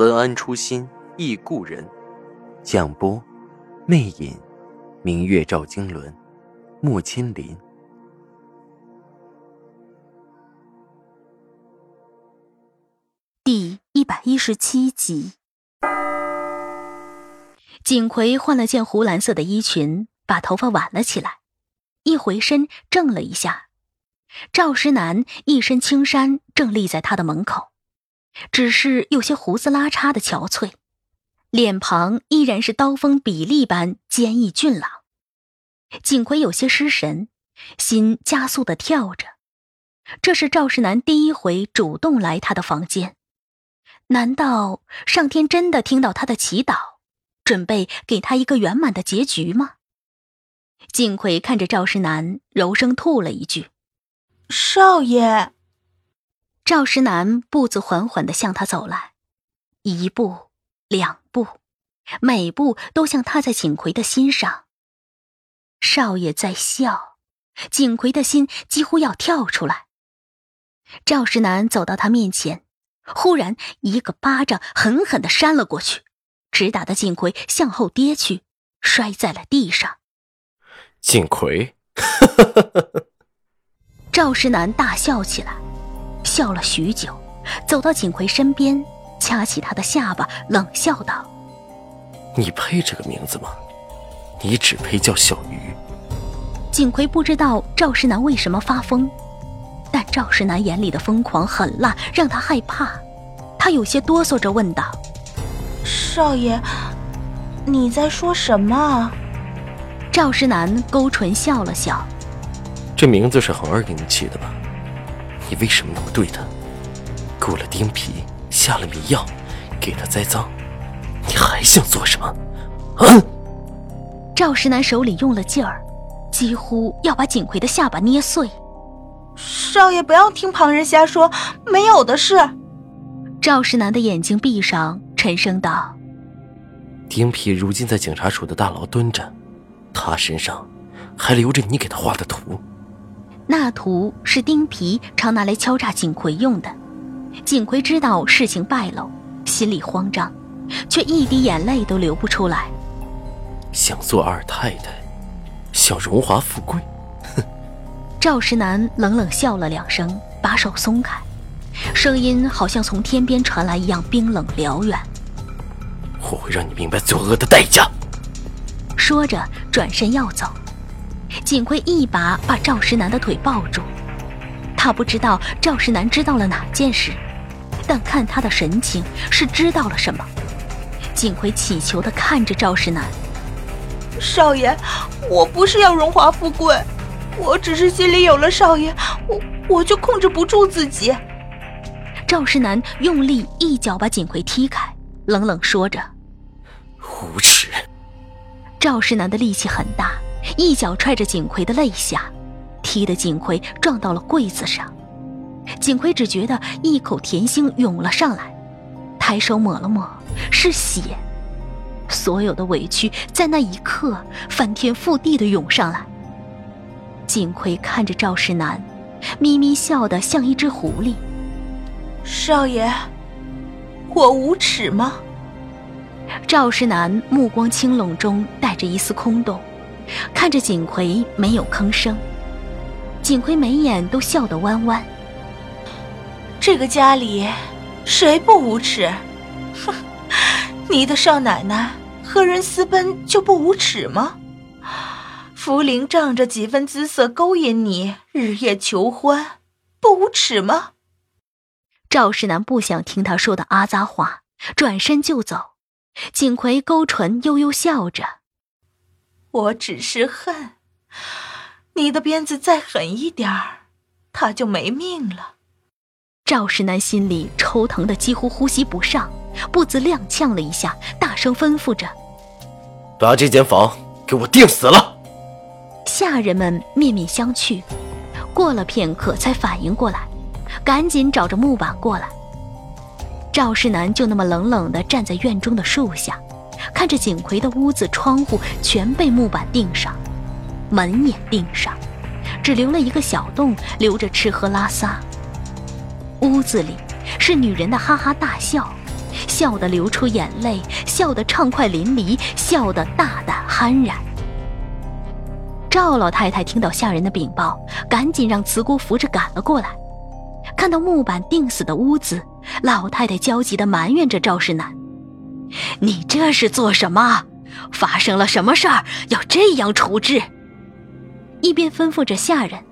文安初心忆故人，蒋波，魅影，明月照经纶，木千林。第一百一十七集，景葵换了件湖蓝色的衣裙，把头发挽了起来，一回身怔了一下，赵石南一身青衫正立在他的门口。只是有些胡子拉碴的憔悴，脸庞依然是刀锋比例般坚毅俊朗。景葵有些失神，心加速的跳着。这是赵世南第一回主动来他的房间，难道上天真的听到他的祈祷，准备给他一个圆满的结局吗？景葵看着赵世南，柔声吐了一句：“少爷。”赵石南步子缓缓的向他走来，一步，两步，每步都像踏在景葵的心上。少爷在笑，景葵的心几乎要跳出来。赵石南走到他面前，忽然一个巴掌狠狠的扇了过去，直打的景葵向后跌去，摔在了地上。景葵，赵石南大笑起来。笑了许久，走到景葵身边，掐起他的下巴，冷笑道：“你配这个名字吗？你只配叫小鱼。”景葵不知道赵世南为什么发疯，但赵世南眼里的疯狂狠辣让他害怕，他有些哆嗦着问道：“少爷，你在说什么？”赵世南勾唇笑了笑：“这名字是恒儿给你起的吧？”你为什么那么对他？雇了丁皮，下了迷药，给他栽赃，你还想做什么？啊！赵石南手里用了劲儿，几乎要把锦葵的下巴捏碎。少爷不要听旁人瞎说，没有的事。赵石南的眼睛闭上，沉声道：“丁皮如今在警察署的大牢蹲着，他身上还留着你给他画的图。”那图是丁皮常拿来敲诈锦葵用的。锦葵知道事情败露，心里慌张，却一滴眼泪都流不出来。想做二太太，想荣华富贵，哼！赵石南冷冷笑了两声，把手松开，声音好像从天边传来一样冰冷辽远。我会让你明白作恶的代价。说着，转身要走。景葵一把把赵石南的腿抱住，他不知道赵石南知道了哪件事，但看他的神情是知道了什么。锦葵乞求的看着赵石南：“少爷，我不是要荣华富贵，我只是心里有了少爷，我我就控制不住自己。”赵石南用力一脚把锦葵踢开，冷冷说着：“无耻！”赵石南的力气很大。一脚踹着锦葵的肋下，踢得锦葵撞到了柜子上。锦葵只觉得一口甜腥涌了上来，抬手抹了抹，是血。所有的委屈在那一刻翻天覆地的涌上来。锦葵看着赵世南，咪咪笑得像一只狐狸。少爷，我无耻吗？赵世南目光清冷中带着一丝空洞。看着锦葵没有吭声，锦葵眉眼都笑得弯弯。这个家里谁不无耻？哼，你的少奶奶和人私奔就不无耻吗？茯苓仗着几分姿色勾引你，日夜求欢，不无耻吗？赵世南不想听他说的阿杂话，转身就走。锦葵勾唇悠悠笑着。我只是恨，你的鞭子再狠一点儿，他就没命了。赵石南心里抽疼的几乎呼吸不上，步子踉跄了一下，大声吩咐着：“把这间房给我定死了！”下人们面面相觑，过了片刻才反应过来，赶紧找着木板过来。赵世南就那么冷冷地站在院中的树下，看着景奎的屋子窗户全被木板钉上，门也钉上，只留了一个小洞，留着吃喝拉撒。屋子里是女人的哈哈大笑，笑得流出眼泪，笑得畅快淋漓，笑得大胆酣然。赵老太太听到下人的禀报，赶紧让慈姑扶着赶了过来。看到木板钉死的屋子，老太太焦急地埋怨着赵世南：“你这是做什么？发生了什么事儿要这样处置？”一边吩咐着下人：“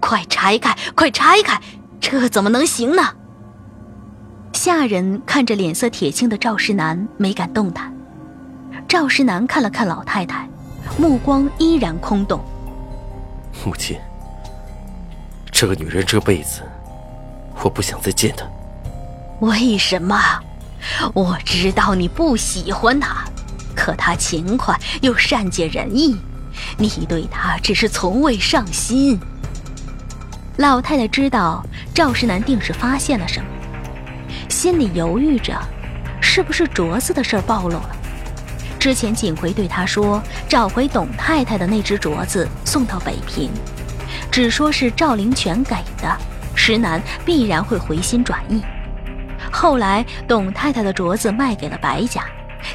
快拆开，快拆开！这怎么能行呢？”下人看着脸色铁青的赵世南，没敢动弹。赵世南看了看老太太，目光依然空洞。母亲，这个女人这辈子……我不想再见她。为什么？我知道你不喜欢他，可他勤快又善解人意，你对他只是从未上心。老太太知道赵世南定是发现了什么，心里犹豫着，是不是镯子的事暴露了？之前锦葵对他说，找回董太太的那只镯子送到北平，只说是赵灵泉给的。石南必然会回心转意。后来，董太太的镯子卖给了白家，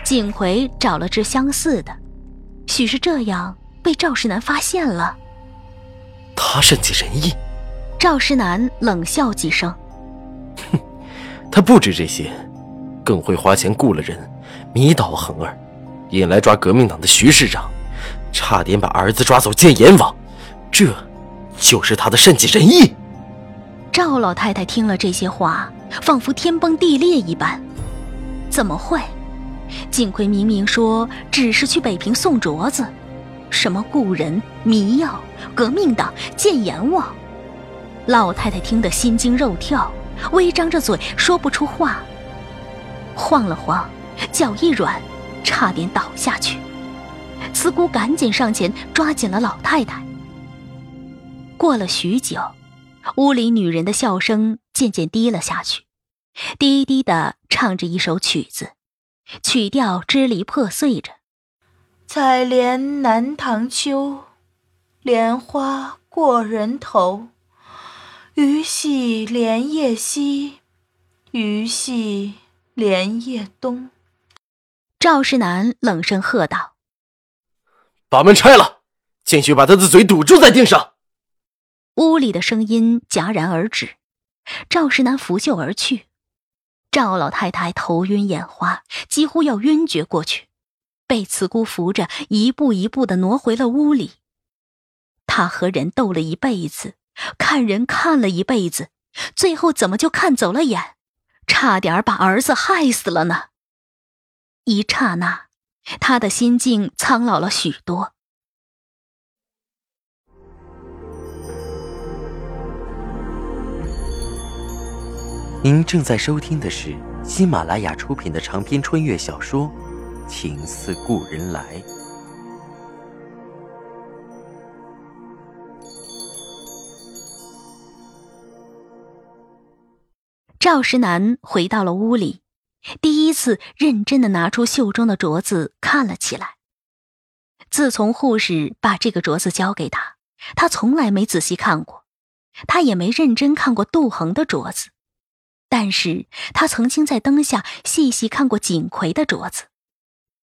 景葵找了只相似的，许是这样被赵世南发现了。他善解人意。赵世南冷笑几声：“哼，他不止这些，更会花钱雇了人，迷倒恒儿，引来抓革命党的徐市长，差点把儿子抓走见阎王。这，就是他的善解人意。”赵老太太听了这些话，仿佛天崩地裂一般。怎么会？锦葵明明说只是去北平送镯子，什么故人、迷药、革命党、见阎王？老太太听得心惊肉跳，微张着嘴说不出话，晃了晃，脚一软，差点倒下去。慈姑赶紧上前抓紧了老太太。过了许久。屋里女人的笑声渐渐低了下去，低低的唱着一首曲子，曲调支离破碎着。采莲南塘秋，莲花过人头。鱼戏莲叶西，鱼戏莲叶东。赵世南冷声喝道：“把门拆了，进去把他的嘴堵住，再钉上。”屋里的声音戛然而止，赵世南拂袖而去。赵老太太头晕眼花，几乎要晕厥过去，被慈姑扶着，一步一步的挪回了屋里。他和人斗了一辈子，看人看了一辈子，最后怎么就看走了眼，差点把儿子害死了呢？一刹那，他的心境苍老了许多。您正在收听的是喜马拉雅出品的长篇穿越小说《情似故人来》。赵石南回到了屋里，第一次认真的拿出袖中的镯子看了起来。自从护士把这个镯子交给他，他从来没仔细看过，他也没认真看过杜恒的镯子。但是他曾经在灯下细细看过锦葵的镯子，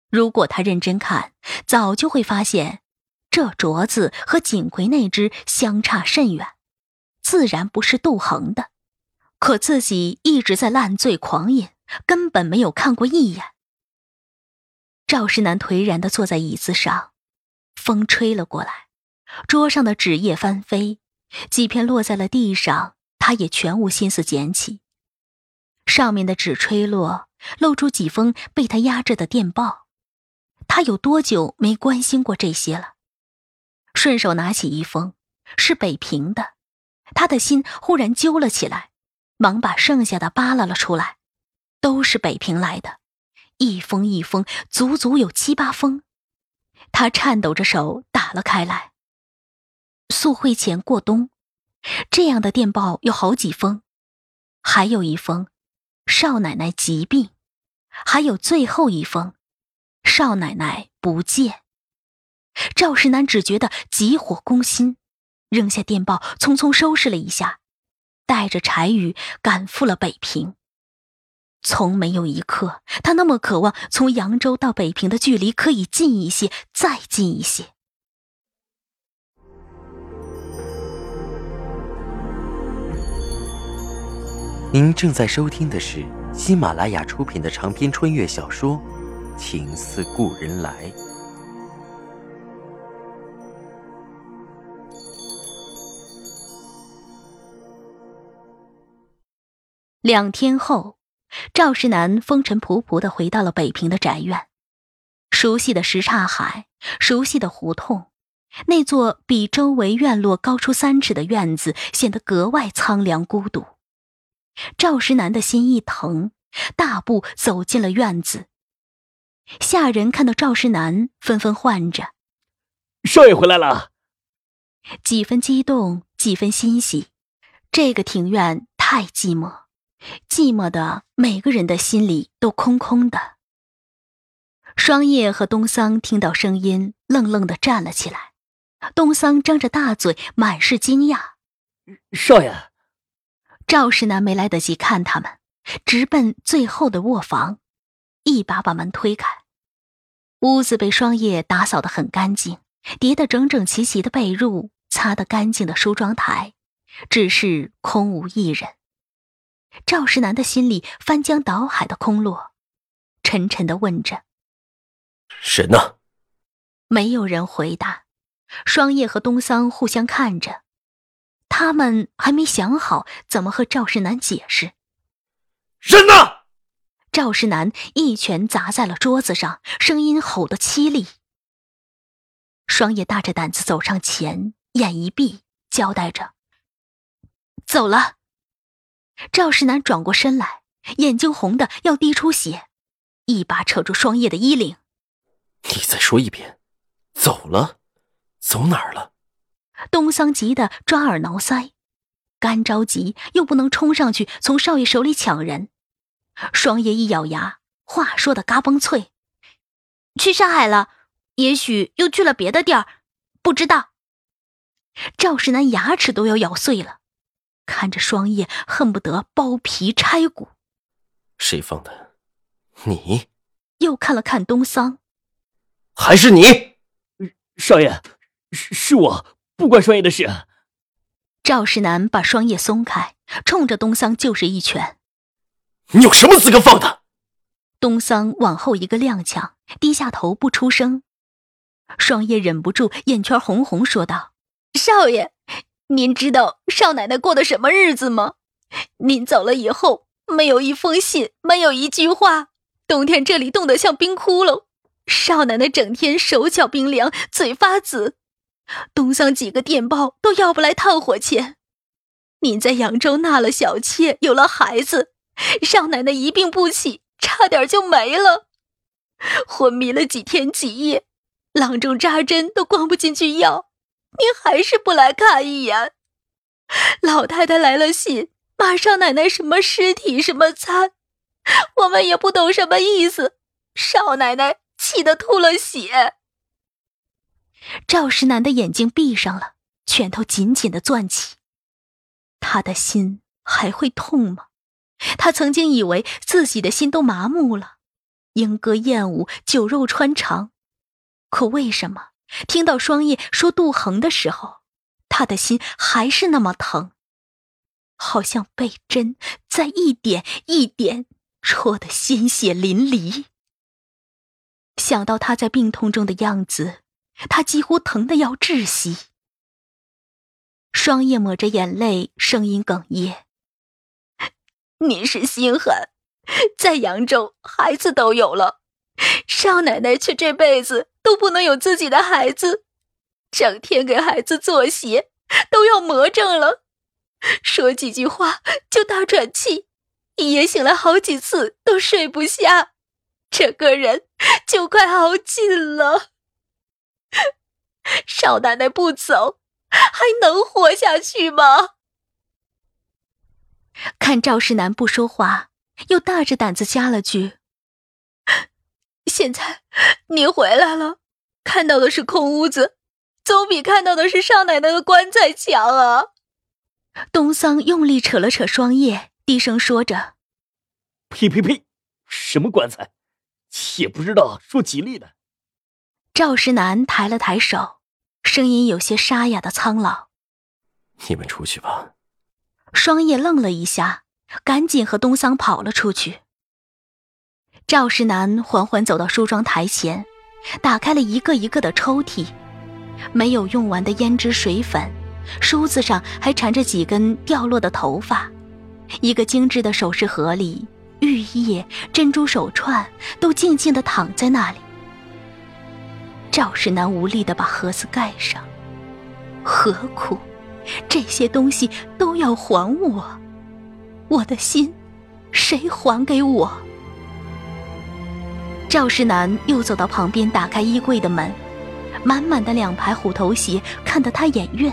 如果他认真看，早就会发现，这镯子和锦葵那只相差甚远，自然不是杜恒的。可自己一直在烂醉狂饮，根本没有看过一眼。赵世南颓然的坐在椅子上，风吹了过来，桌上的纸页翻飞，几片落在了地上，他也全无心思捡起。上面的纸吹落，露出几封被他压着的电报。他有多久没关心过这些了？顺手拿起一封，是北平的，他的心忽然揪了起来，忙把剩下的扒拉了出来，都是北平来的，一封一封，足足有七八封。他颤抖着手打了开来。速会前过冬，这样的电报有好几封，还有一封，少奶奶疾病，还有最后一封，少奶奶不见。赵世南只觉得急火攻心，扔下电报，匆匆收拾了一下，带着柴雨赶赴了北平。从没有一刻，他那么渴望从扬州到北平的距离可以近一些，再近一些。您正在收听的是喜马拉雅出品的长篇穿越小说《情似故人来》。两天后，赵世南风尘仆仆的回到了北平的宅院，熟悉的什刹海，熟悉的胡同，那座比周围院落高出三尺的院子显得格外苍凉孤独。赵石南的心一疼，大步走进了院子。下人看到赵石南，纷纷唤着：“少爷回来了。”几分激动，几分欣喜。这个庭院太寂寞，寂寞的每个人的心里都空空的。双叶和东桑听到声音，愣愣的站了起来。东桑张着大嘴，满是惊讶：“少爷。”赵世南没来得及看他们，直奔最后的卧房，一把把门推开。屋子被霜叶打扫得很干净，叠得整整齐齐的被褥，擦得干净的梳妆台，只是空无一人。赵世南的心里翻江倒海的空落，沉沉的问着：“人呢？”没有人回答。双叶和东桑互相看着。他们还没想好怎么和赵世南解释。人呢？赵世南一拳砸在了桌子上，声音吼得凄厉。双叶大着胆子走上前，眼一闭，交代着：“走了。”赵世南转过身来，眼睛红的要滴出血，一把扯住双叶的衣领：“你再说一遍，走了？走哪儿了？”东桑急得抓耳挠腮，干着急又不能冲上去从少爷手里抢人。双叶一咬牙，话说的嘎嘣脆：“去上海了，也许又去了别的地儿，不知道。”赵世南牙齿都要咬碎了，看着双叶恨不得剥皮拆骨。谁放的？你？又看了看东桑，还是你？少爷，是是我。不关双叶的事。赵世南把双叶松开，冲着东桑就是一拳。你有什么资格放他？东桑往后一个踉跄，低下头不出声。双叶忍不住眼圈红红，说道：“少爷，您知道少奶奶过的什么日子吗？您走了以后，没有一封信，没有一句话。冬天这里冻得像冰窟窿，少奶奶整天手脚冰凉，嘴发紫。”东桑几个电报都要不来炭火钱，您在扬州纳了小妾，有了孩子，少奶奶一病不起，差点就没了，昏迷了几天几夜，郎中扎针都灌不进去药，您还是不来看一眼。老太太来了信，骂少奶奶什么尸体什么餐，我们也不懂什么意思，少奶奶气得吐了血。赵石南的眼睛闭上了，拳头紧紧的攥起。他的心还会痛吗？他曾经以为自己的心都麻木了，莺歌燕舞，酒肉穿肠。可为什么听到双叶说杜恒的时候，他的心还是那么疼，好像被针在一点一点戳得鲜血淋漓。想到他在病痛中的样子。他几乎疼得要窒息。双叶抹着眼泪，声音哽咽：“您是心狠，在扬州孩子都有了，少奶奶却这辈子都不能有自己的孩子，整天给孩子做鞋，都要魔怔了。说几句话就大喘气，一夜醒来好几次都睡不下，整个人就快耗尽了。少奶奶不走，还能活下去吗？看赵世南不说话，又大着胆子加了句：“现在你回来了，看到的是空屋子，总比看到的是少奶奶的棺材强啊。”东桑用力扯了扯双叶，低声说着：“呸呸呸，什么棺材，也不知道说吉利的。”赵石南抬了抬手，声音有些沙哑的苍老：“你们出去吧。”双叶愣了一下，赶紧和东桑跑了出去。赵石南缓缓走到梳妆台前，打开了一个一个的抽屉，没有用完的胭脂水粉，梳子上还缠着几根掉落的头发，一个精致的首饰盒里，玉叶、珍珠手串都静静地躺在那里。赵世南无力地把盒子盖上，何苦？这些东西都要还我，我的心，谁还给我？赵世南又走到旁边，打开衣柜的门，满满的两排虎头鞋看得他眼晕。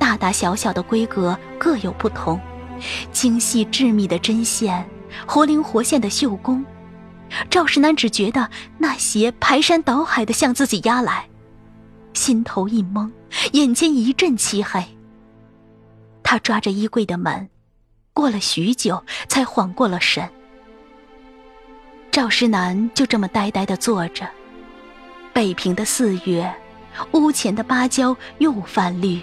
大大小小的规格各有不同，精细致密的针线，活灵活现的绣工。赵世南只觉得那鞋排山倒海的向自己压来。心头一懵，眼前一阵漆黑。他抓着衣柜的门，过了许久才缓过了神。赵世南就这么呆呆的坐着。北平的四月，屋前的芭蕉又泛绿，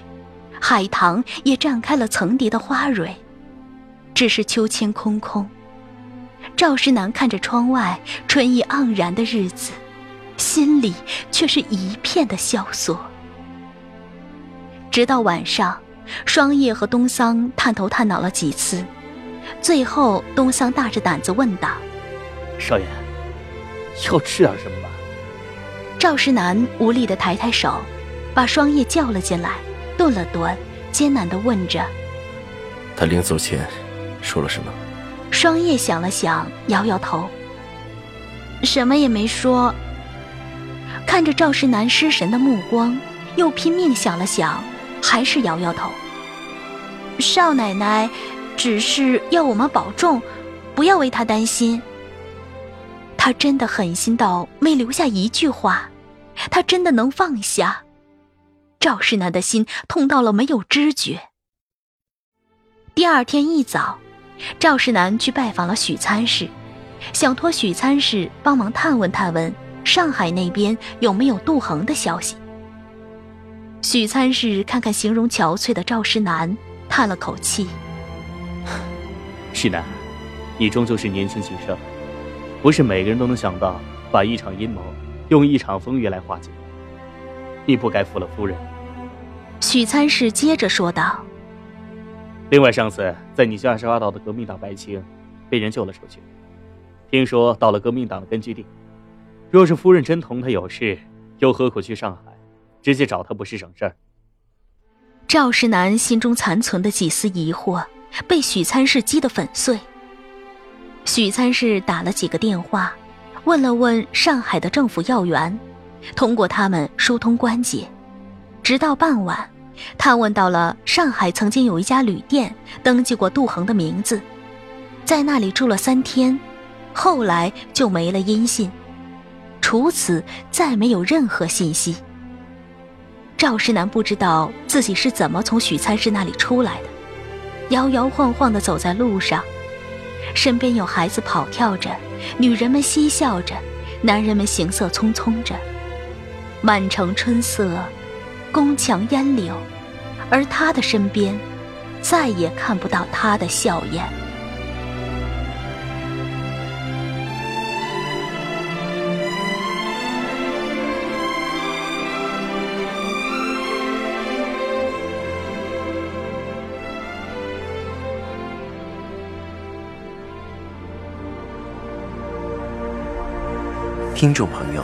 海棠也绽开了层叠的花蕊。只是秋千空空。赵世南看着窗外春意盎然的日子。心里却是一片的萧索。直到晚上，双叶和东桑探头探脑了几次，最后东桑大着胆子问道：“少爷，要吃点什么吧？”赵世南无力的抬抬手，把双叶叫了进来，顿了顿，艰难的问着：“他临走前说了什么？”双叶想了想，摇摇头：“什么也没说。”看着赵世南失神的目光，又拼命想了想，还是摇摇头。少奶奶只是要我们保重，不要为他担心。他真的狠心到没留下一句话，他真的能放下？赵世南的心痛到了没有知觉。第二天一早，赵世南去拜访了许参事，想托许参事帮忙探问探问。上海那边有没有杜恒的消息？许参事看看形容憔悴的赵世南，叹了口气：“世南，你终究是年轻气盛，不是每个人都能想到把一场阴谋用一场风雨来化解。你不该负了夫人。”许参事接着说道：“另外，上次在你家抓到的革命党白青，被人救了出去，听说到了革命党的根据地。”若是夫人真同他有事，又何苦去上海，直接找他不是省事儿？赵世南心中残存的几丝疑惑，被许参事击得粉碎。许参事打了几个电话，问了问上海的政府要员，通过他们疏通关节。直到傍晚，他问到了上海曾经有一家旅店登记过杜恒的名字，在那里住了三天，后来就没了音信。除此，再没有任何信息。赵世南不知道自己是怎么从许参事那里出来的，摇摇晃晃地走在路上，身边有孩子跑跳着，女人们嬉笑着，男人们行色匆匆着。满城春色，宫墙烟柳，而他的身边，再也看不到他的笑颜。听众朋友，